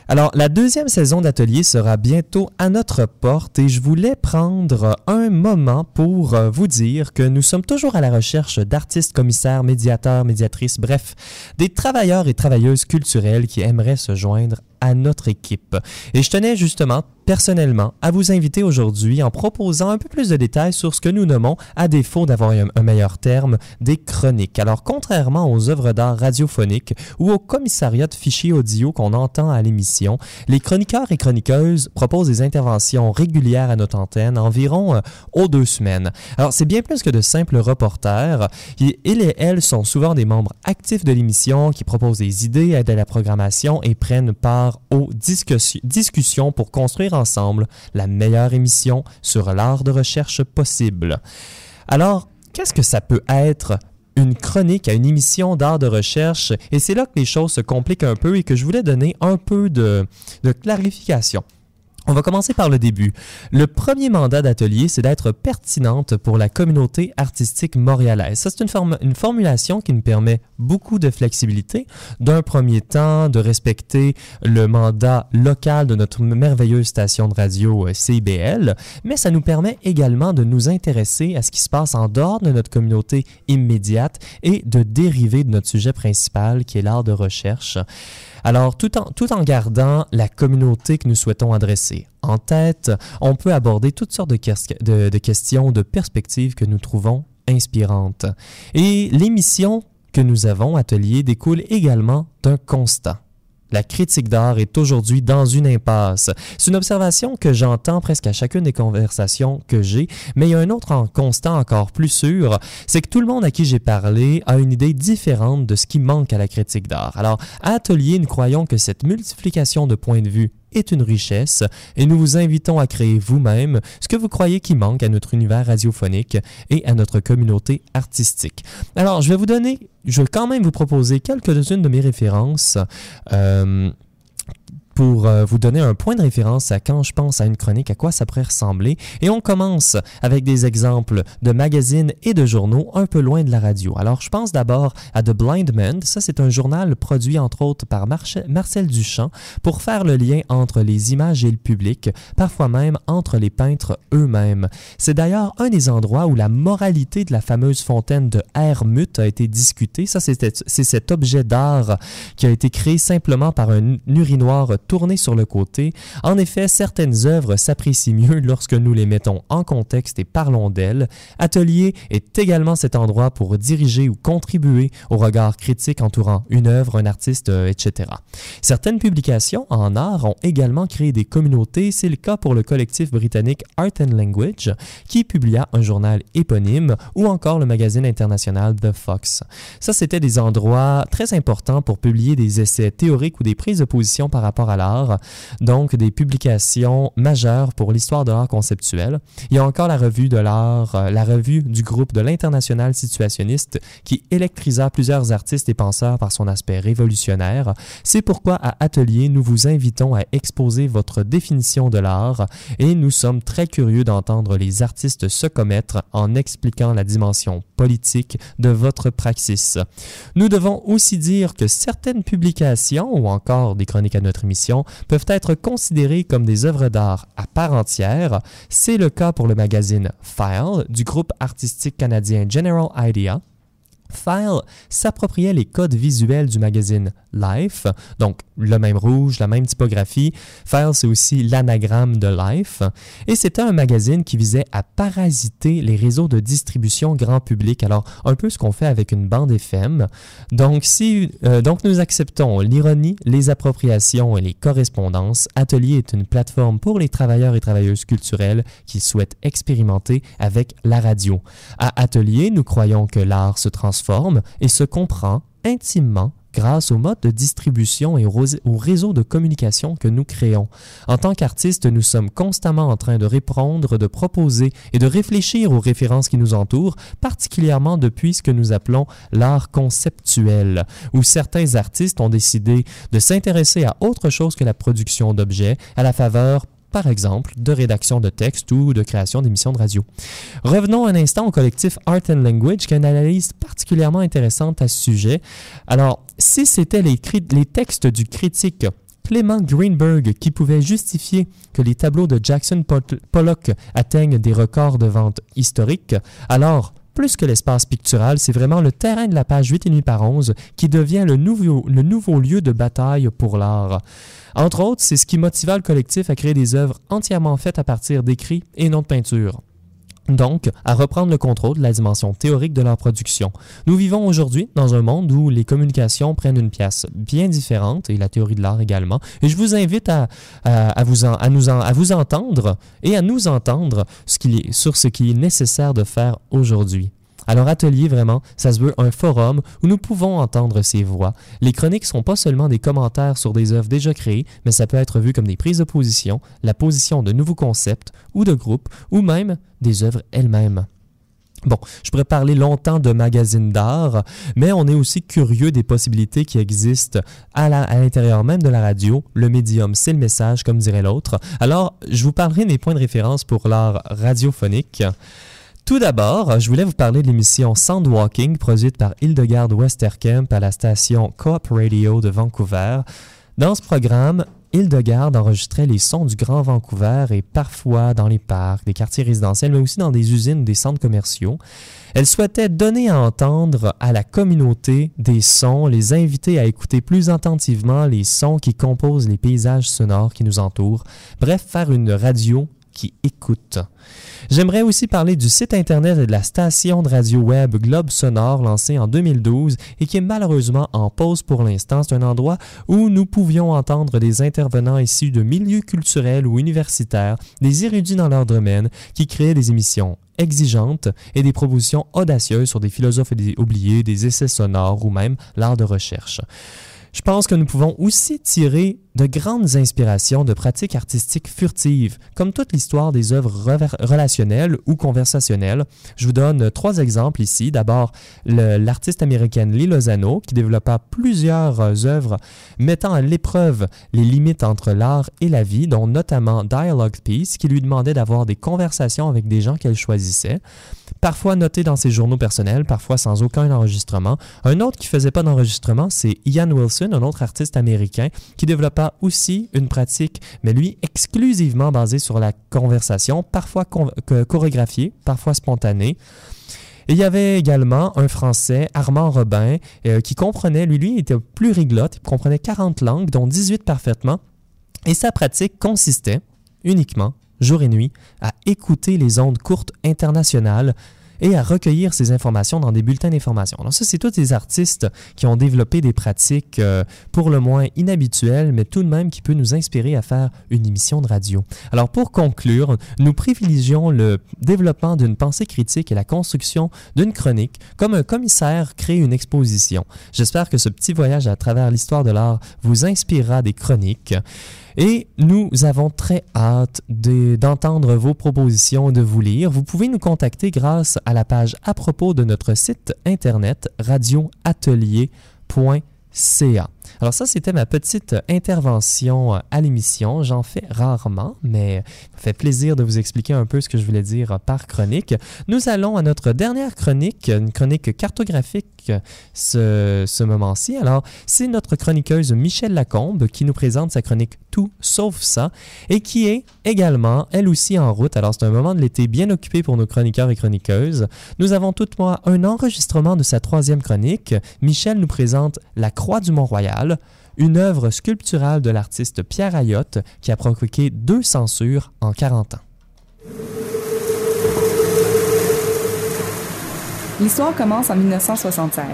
Alors, la deuxième saison d'atelier sera bientôt à notre porte et je voulais prendre un moment pour euh, vous dire que nous sommes toujours à la recherche d'artistes, commissaires, médiateurs, médiatrices, bref, des travailleurs et travailleuses culturelles qui aimeraient se joindre à notre équipe. Et je tenais justement personnellement à vous inviter aujourd'hui en proposant un peu plus de détails sur ce que nous nommons, à défaut d'avoir un meilleur terme, des chroniques. Alors, contrairement aux œuvres d'art radiophoniques ou au commissariat de fichiers audio qu'on entend à l'émission, les chroniqueurs et chroniqueuses proposent des interventions régulières à notre antenne environ euh, aux deux semaines. Alors, c'est bien plus que de simples reporters. Ils et elles sont souvent des membres actifs de l'émission qui proposent des idées, aident à la programmation et prennent part aux discussions pour construire ensemble la meilleure émission sur l'art de recherche possible. Alors, qu'est-ce que ça peut être une chronique à une émission d'art de recherche? Et c'est là que les choses se compliquent un peu et que je voulais donner un peu de, de clarification. On va commencer par le début. Le premier mandat d'atelier, c'est d'être pertinente pour la communauté artistique montréalaise. Ça, c'est une, une, formulation qui nous permet beaucoup de flexibilité. D'un premier temps, de respecter le mandat local de notre merveilleuse station de radio euh, CIBL, mais ça nous permet également de nous intéresser à ce qui se passe en dehors de notre communauté immédiate et de dériver de notre sujet principal, qui est l'art de recherche. Alors, tout en, gardant la communauté que nous souhaitons adresser en tête, on peut aborder toutes sortes de, de questions, de perspectives que nous trouvons inspirantes. Et l'émission que nous avons, Atelier, découle également d'un constat. La critique d'art est aujourd'hui dans une impasse. C'est une observation que j'entends presque à chacune des conversations que j'ai, mais il y a un autre en constant encore plus sûr, c'est que tout le monde à qui j'ai parlé a une idée différente de ce qui manque à la critique d'art. Alors, à Atelier, nous croyons que cette multiplication de points de vue est une richesse et nous vous invitons à créer vous-même ce que vous croyez qui manque à notre univers radiophonique et à notre communauté artistique. Alors, je vais vous donner, je vais quand même vous proposer quelques-unes de mes références. Euh, pour euh, vous donner un point de référence à quand je pense à une chronique, à quoi ça pourrait ressembler. Et on commence avec des exemples de magazines et de journaux un peu loin de la radio. Alors, je pense d'abord à The Blind Man. Ça, c'est un journal produit entre autres par Marcel Duchamp pour faire le lien entre les images et le public, parfois même entre les peintres eux-mêmes. C'est d'ailleurs un des endroits où la moralité de la fameuse fontaine de Hermut a été discutée. Ça, c'est cet objet d'art qui a été créé simplement par un urinoir tourner sur le côté. En effet, certaines œuvres s'apprécient mieux lorsque nous les mettons en contexte et parlons d'elles. Atelier est également cet endroit pour diriger ou contribuer au regard critique entourant une œuvre, un artiste, euh, etc. Certaines publications en art ont également créé des communautés. C'est le cas pour le collectif britannique Art and Language qui publia un journal éponyme ou encore le magazine international The Fox. Ça, c'était des endroits très importants pour publier des essais théoriques ou des prises de position par rapport à l'art, donc des publications majeures pour l'histoire de l'art conceptuel. Il y a encore la revue de l'art, euh, la revue du groupe de l'international situationniste qui électrisa plusieurs artistes et penseurs par son aspect révolutionnaire. C'est pourquoi à Atelier, nous vous invitons à exposer votre définition de l'art et nous sommes très curieux d'entendre les artistes se commettre en expliquant la dimension politique de votre praxis. Nous devons aussi dire que certaines publications ou encore des chroniques à notre émission peuvent être considérées comme des œuvres d'art à part entière. C'est le cas pour le magazine File du groupe artistique canadien General Idea. File s'appropriait les codes visuels du magazine Life, donc le même rouge, la même typographie. File, c'est aussi l'anagramme de Life. Et c'était un magazine qui visait à parasiter les réseaux de distribution grand public. Alors, un peu ce qu'on fait avec une bande FM. Donc, si, euh, donc nous acceptons l'ironie, les appropriations et les correspondances. Atelier est une plateforme pour les travailleurs et travailleuses culturelles qui souhaitent expérimenter avec la radio. À Atelier, nous croyons que l'art se transforme et se comprend intimement grâce au mode de distribution et au réseau de communication que nous créons. En tant qu'artistes, nous sommes constamment en train de répondre, de proposer et de réfléchir aux références qui nous entourent, particulièrement depuis ce que nous appelons l'art conceptuel, où certains artistes ont décidé de s'intéresser à autre chose que la production d'objets à la faveur par exemple, de rédaction de texte ou de création d'émissions de radio. Revenons un instant au collectif Art and Language qui a une analyse particulièrement intéressante à ce sujet. Alors, si c'était les, textes du critique Clément Greenberg qui pouvait justifier que les tableaux de Jackson Pollock atteignent des records de vente historiques, alors plus que l'espace pictural, c'est vraiment le terrain de la page 8,5 par 11 qui devient le nouveau lieu de bataille pour l'art. Entre autres, c'est ce qui motiva le collectif à créer des œuvres entièrement faites à partir d'écrits et non de peinture donc à reprendre le contrôle de la dimension théorique de leur production. Nous vivons aujourd'hui dans un monde où les communications prennent une place bien différente, et la théorie de l'art également, et je vous invite à, vous, nous entendre et à nous entendre sur ce qu'il est nécessaire de faire aujourd'hui. Alors Atelier, vraiment, ça se veut un forum où nous pouvons entendre ces voix. Les chroniques sont pas seulement des commentaires sur des œuvres déjà créées, mais ça peut être vu comme des prises de position, la position de nouveaux concepts ou de groupes, ou même des œuvres elles-mêmes. Bon, je pourrais parler longtemps de magazines d'art, mais on est aussi curieux des possibilités qui existent à l'intérieur même de la radio. Le médium, c'est le message, comme dirait l'autre. Alors, je vous parlerai des points de référence pour l'art radiophonique. Tout d'abord, je voulais vous parler de l'émission Soundwalking produite par Hildegard Westerkamp à la station Coop Radio de Vancouver. Dans ce programme, Hildegard enregistrait les sons du Grand Vancouver et parfois dans les parcs, des quartiers résidentiels, mais aussi dans des usines des centres commerciaux. Elle souhaitait donner à entendre à la communauté des sons, les inviter à écouter plus attentivement les sons qui composent les paysages sonores qui nous entourent. Bref, faire une radio qui écoute. J'aimerais aussi parler du site internet et de la station de radio web Globe Sonore lancée en 2012 et qui est malheureusement en pause pour l'instant. C'est un endroit où nous pouvions entendre des intervenants issus de milieux culturels ou universitaires, des érudits dans leur domaine, qui créaient des émissions exigeantes et des propositions audacieuses sur des philosophes oubliés, des essais sonores ou même l'art de recherche. Je pense que nous pouvons aussi tirer de grandes inspirations de pratiques artistiques furtives, comme toute l'histoire des œuvres relationnelles ou conversationnelles. Je vous donne trois exemples ici. D'abord, l'artiste américaine Lee Lozano, qui développa plusieurs œuvres mettant à l'épreuve les limites entre l'art et la vie, dont notamment Dialogue Piece, qui lui demandait d'avoir des conversations avec des gens qu'elle choisissait parfois noté dans ses journaux personnels, parfois sans aucun enregistrement. Un autre qui faisait pas d'enregistrement, c'est Ian Wilson, un autre artiste américain, qui développa aussi une pratique, mais lui exclusivement basée sur la conversation, parfois chorégraphiée, parfois spontanée. Et il y avait également un Français, Armand Robin, euh, qui comprenait, lui, lui, était plus riglote, il comprenait 40 langues, dont 18 parfaitement, et sa pratique consistait uniquement jour et nuit, à écouter les ondes courtes internationales et à recueillir ces informations dans des bulletins d'information. Alors ça, c'est tous des artistes qui ont développé des pratiques euh, pour le moins inhabituelles, mais tout de même qui peut nous inspirer à faire une émission de radio. Alors pour conclure, nous privilégions le développement d'une pensée critique et la construction d'une chronique comme un commissaire crée une exposition. J'espère que ce petit voyage à travers l'histoire de l'art vous inspirera des chroniques. Et nous avons très hâte d'entendre vos propositions, de vous lire. Vous pouvez nous contacter grâce à la page à propos de notre site internet radioatelier.ca. Alors ça, c'était ma petite intervention euh, à l'émission. J'en fais rarement, mais ça fait plaisir de vous expliquer un peu ce que je voulais dire par chronique. Nous allons à notre dernière chronique, une chronique cartographique ce, moment-ci. Alors, c'est notre chroniqueuse Michelle Lacombe qui nous présente sa chronique Tout sauf ça et qui est également, elle aussi, en route. Alors, c'est un moment de l'été bien occupé pour nos chroniqueurs et chroniqueuses. Nous avons tout moi un enregistrement de sa troisième chronique. Michelle nous présente La Croix du Mont-Royal une œuvre sculpturale de l'artiste Pierre Ayotte qui a provoqué deux censures en 40 ans. L'histoire commence en 1976.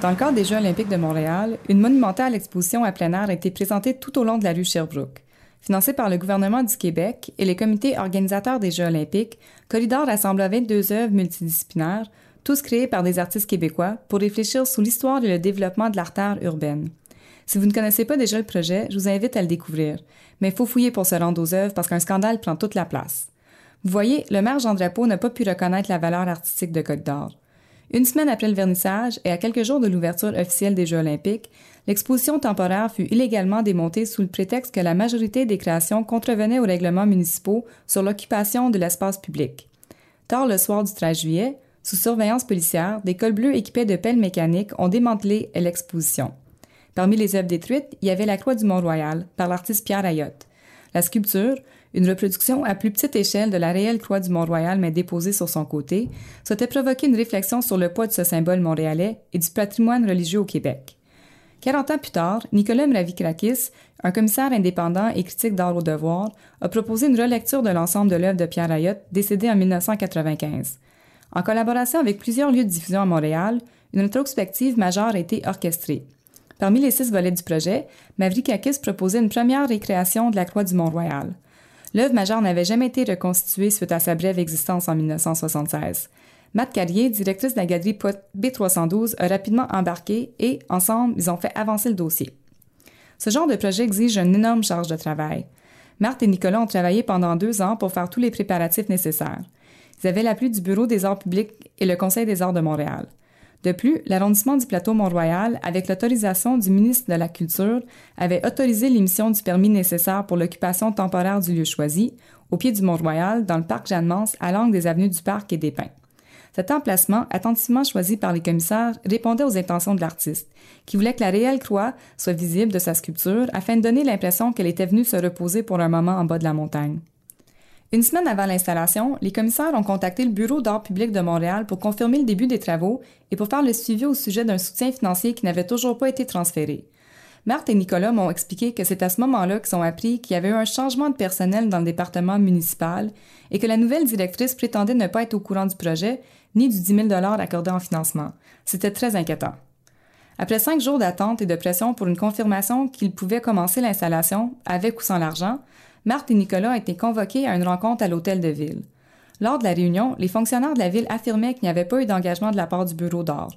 Dans le cadre des Jeux olympiques de Montréal, une monumentale exposition à plein air a été présentée tout au long de la rue Sherbrooke. Financée par le gouvernement du Québec et les comités organisateurs des Jeux olympiques, Collidor rassembla 22 œuvres multidisciplinaires tous créés par des artistes québécois pour réfléchir sur l'histoire et le développement de l'artère urbaine. Si vous ne connaissez pas déjà le projet, je vous invite à le découvrir. Mais il faut fouiller pour se rendre aux œuvres parce qu'un scandale prend toute la place. Vous voyez, le maire Jean Drapeau n'a pas pu reconnaître la valeur artistique de Côte d'Or. Une semaine après le vernissage et à quelques jours de l'ouverture officielle des Jeux olympiques, l'exposition temporaire fut illégalement démontée sous le prétexte que la majorité des créations contrevenaient aux règlements municipaux sur l'occupation de l'espace public. Tard le soir du 13 juillet, sous surveillance policière, des cols bleus équipés de pelles mécaniques ont démantelé l'exposition. Parmi les œuvres détruites, il y avait la Croix du Mont-Royal, par l'artiste Pierre Ayotte. La sculpture, une reproduction à plus petite échelle de la réelle croix du Mont-Royal mais déposée sur son côté, souhaitait provoquer une réflexion sur le poids de ce symbole montréalais et du patrimoine religieux au Québec. Quarante ans plus tard, Nicolas Mravikrakis, un commissaire indépendant et critique d'art au devoir, a proposé une relecture de l'ensemble de l'œuvre de Pierre Ayotte, décédé en 1995. En collaboration avec plusieurs lieux de diffusion à Montréal, une rétrospective majeure a été orchestrée. Parmi les six volets du projet, Mavrikakis proposait une première récréation de la Croix du Mont-Royal. L'œuvre majeure n'avait jamais été reconstituée suite à sa brève existence en 1976. Matt Carrier, directrice de la galerie B312, a rapidement embarqué et, ensemble, ils ont fait avancer le dossier. Ce genre de projet exige une énorme charge de travail. Marthe et Nicolas ont travaillé pendant deux ans pour faire tous les préparatifs nécessaires. Ils avaient l'appui du Bureau des arts publics et le Conseil des arts de Montréal. De plus, l'arrondissement du plateau Mont-Royal, avec l'autorisation du ministre de la Culture, avait autorisé l'émission du permis nécessaire pour l'occupation temporaire du lieu choisi, au pied du Mont-Royal, dans le parc Jeanne-Mance, à l'angle des avenues du Parc et des Pins. Cet emplacement, attentivement choisi par les commissaires, répondait aux intentions de l'artiste, qui voulait que la réelle croix soit visible de sa sculpture afin de donner l'impression qu'elle était venue se reposer pour un moment en bas de la montagne. Une semaine avant l'installation, les commissaires ont contacté le Bureau d'art public de Montréal pour confirmer le début des travaux et pour faire le suivi au sujet d'un soutien financier qui n'avait toujours pas été transféré. Marthe et Nicolas m'ont expliqué que c'est à ce moment-là qu'ils ont appris qu'il y avait eu un changement de personnel dans le département municipal et que la nouvelle directrice prétendait ne pas être au courant du projet ni du 10 000 accordé en financement. C'était très inquiétant. Après cinq jours d'attente et de pression pour une confirmation qu'ils pouvaient commencer l'installation, avec ou sans l'argent, Marthe et Nicolas ont été convoqués à une rencontre à l'hôtel de ville. Lors de la réunion, les fonctionnaires de la ville affirmaient qu'il n'y avait pas eu d'engagement de la part du bureau d'or.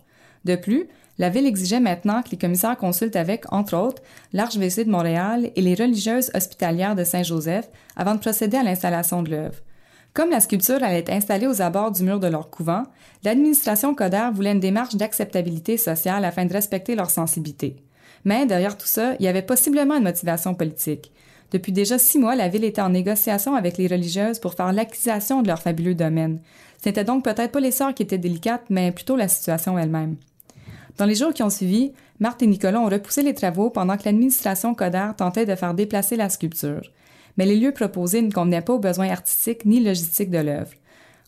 De plus, la ville exigeait maintenant que les commissaires consultent avec, entre autres, l'archevêché de Montréal et les religieuses hospitalières de Saint-Joseph avant de procéder à l'installation de l'œuvre. Comme la sculpture allait être installée aux abords du mur de leur couvent, l'administration Coder voulait une démarche d'acceptabilité sociale afin de respecter leur sensibilité. Mais derrière tout ça, il y avait possiblement une motivation politique. Depuis déjà six mois, la ville était en négociation avec les religieuses pour faire l'acquisition de leur fabuleux domaine. Ce n'était donc peut-être pas les sœurs qui étaient délicates, mais plutôt la situation elle-même. Dans les jours qui ont suivi, Marthe et Nicolas ont repoussé les travaux pendant que l'administration Coder tentait de faire déplacer la sculpture. Mais les lieux proposés ne convenaient pas aux besoins artistiques ni logistiques de l'œuvre.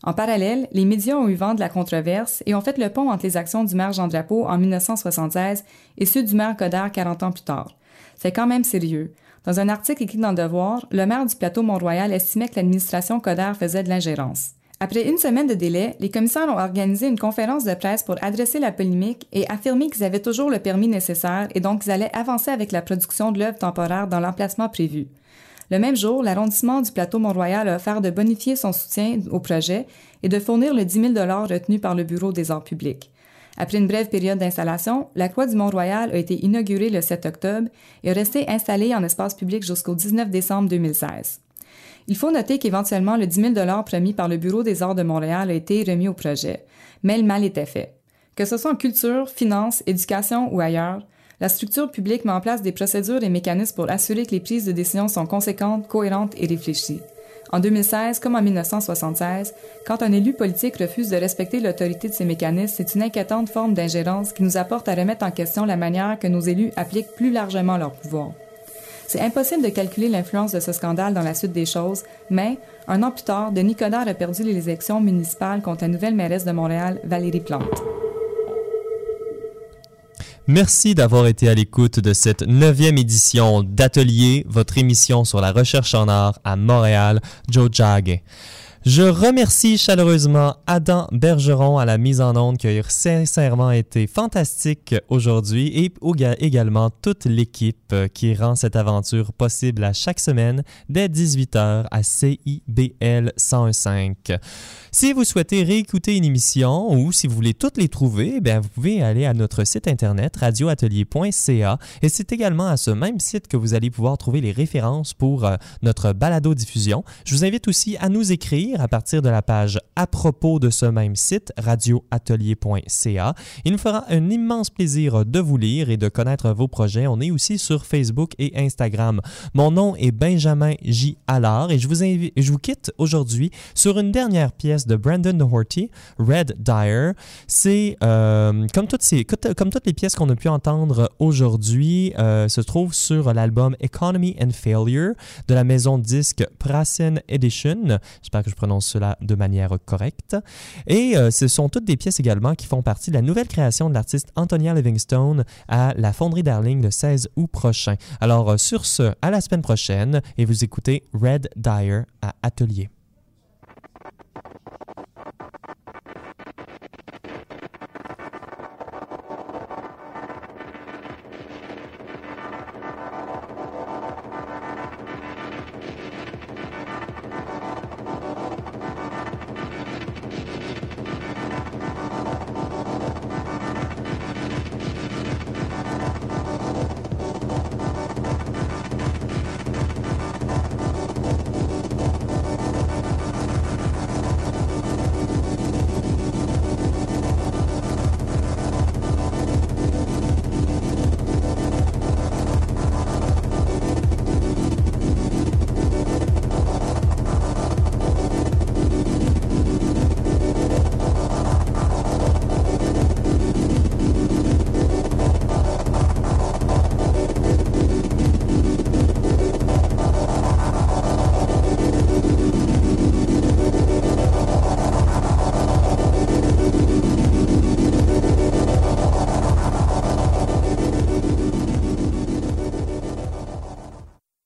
En parallèle, les médias ont eu vent de la controverse et ont fait le pont entre les actions du maire Jean Drapeau en 1976 et ceux du maire Coder 40 ans plus tard. C'est quand même sérieux. Dans un article écrit dans Devoir, le maire du plateau Mont-Royal estimait que l'administration Coder faisait de l'ingérence. Après une semaine de délai, les commissaires ont organisé une conférence de presse pour adresser la polémique et affirmer qu'ils avaient toujours le permis nécessaire et donc qu'ils allaient avancer avec la production de l'œuvre temporaire dans l'emplacement prévu. Le même jour, l'arrondissement du plateau Mont-Royal a offert de bonifier son soutien au projet et de fournir le 10 000 retenu par le Bureau des arts publics. Après une brève période d'installation, la Croix du Mont-Royal a été inaugurée le 7 octobre et est restée installée en espace public jusqu'au 19 décembre 2016. Il faut noter qu'éventuellement, le 10 000 promis par le Bureau des arts de Montréal a été remis au projet, mais le mal était fait. Que ce soit en culture, finance, éducation ou ailleurs, la structure publique met en place des procédures et mécanismes pour assurer que les prises de décision sont conséquentes, cohérentes et réfléchies. En 2016, comme en 1976, quand un élu politique refuse de respecter l'autorité de ces mécanismes, c'est une inquiétante forme d'ingérence qui nous apporte à remettre en question la manière que nos élus appliquent plus largement leur pouvoir. C'est impossible de calculer l'influence de ce scandale dans la suite des choses, mais, un an plus tard, Denis Coderre a perdu les élections municipales contre la nouvelle mairesse de Montréal, Valérie Plante. Merci d'avoir été à l'écoute de cette neuvième édition d'Atelier, votre émission sur la recherche en art à Montréal, Joe Jagge. Je remercie chaleureusement Adam Bergeron à la mise en onde qui a sincèrement été fantastique aujourd'hui et également toute l'équipe qui rend cette aventure possible à chaque semaine dès 18h à CIBL 105. Si vous souhaitez réécouter une émission ou si vous voulez toutes les trouver, bien, vous pouvez aller à notre site internet radioatelier.ca et c'est également à ce même site que vous allez pouvoir trouver les références pour euh, notre balado-diffusion. Je vous invite aussi à nous écrire à partir de la page à propos de ce même site radioatelier.ca. Il nous fera un immense plaisir de vous lire et de connaître vos projets. On est aussi sur Facebook et Instagram. Mon nom est Benjamin J. Allard et je vous, invite, je vous quitte aujourd'hui sur une dernière pièce de Brandon Doherty, Red Dyer. C'est euh, comme, toutes les pièces qu'on a pu entendre aujourd'hui, euh, se trouve sur l'album Economy and Failure de la maison disque Prasen Edition. J'espère que je prononce cela de manière correcte. Et euh, ce sont toutes des pièces également qui font partie de la nouvelle création de l'artiste Antonia Livingstone à la Fonderie Darling le 16 août prochain. Alors sur ce, à la semaine prochaine et vous écoutez Red Dyer à Atelier.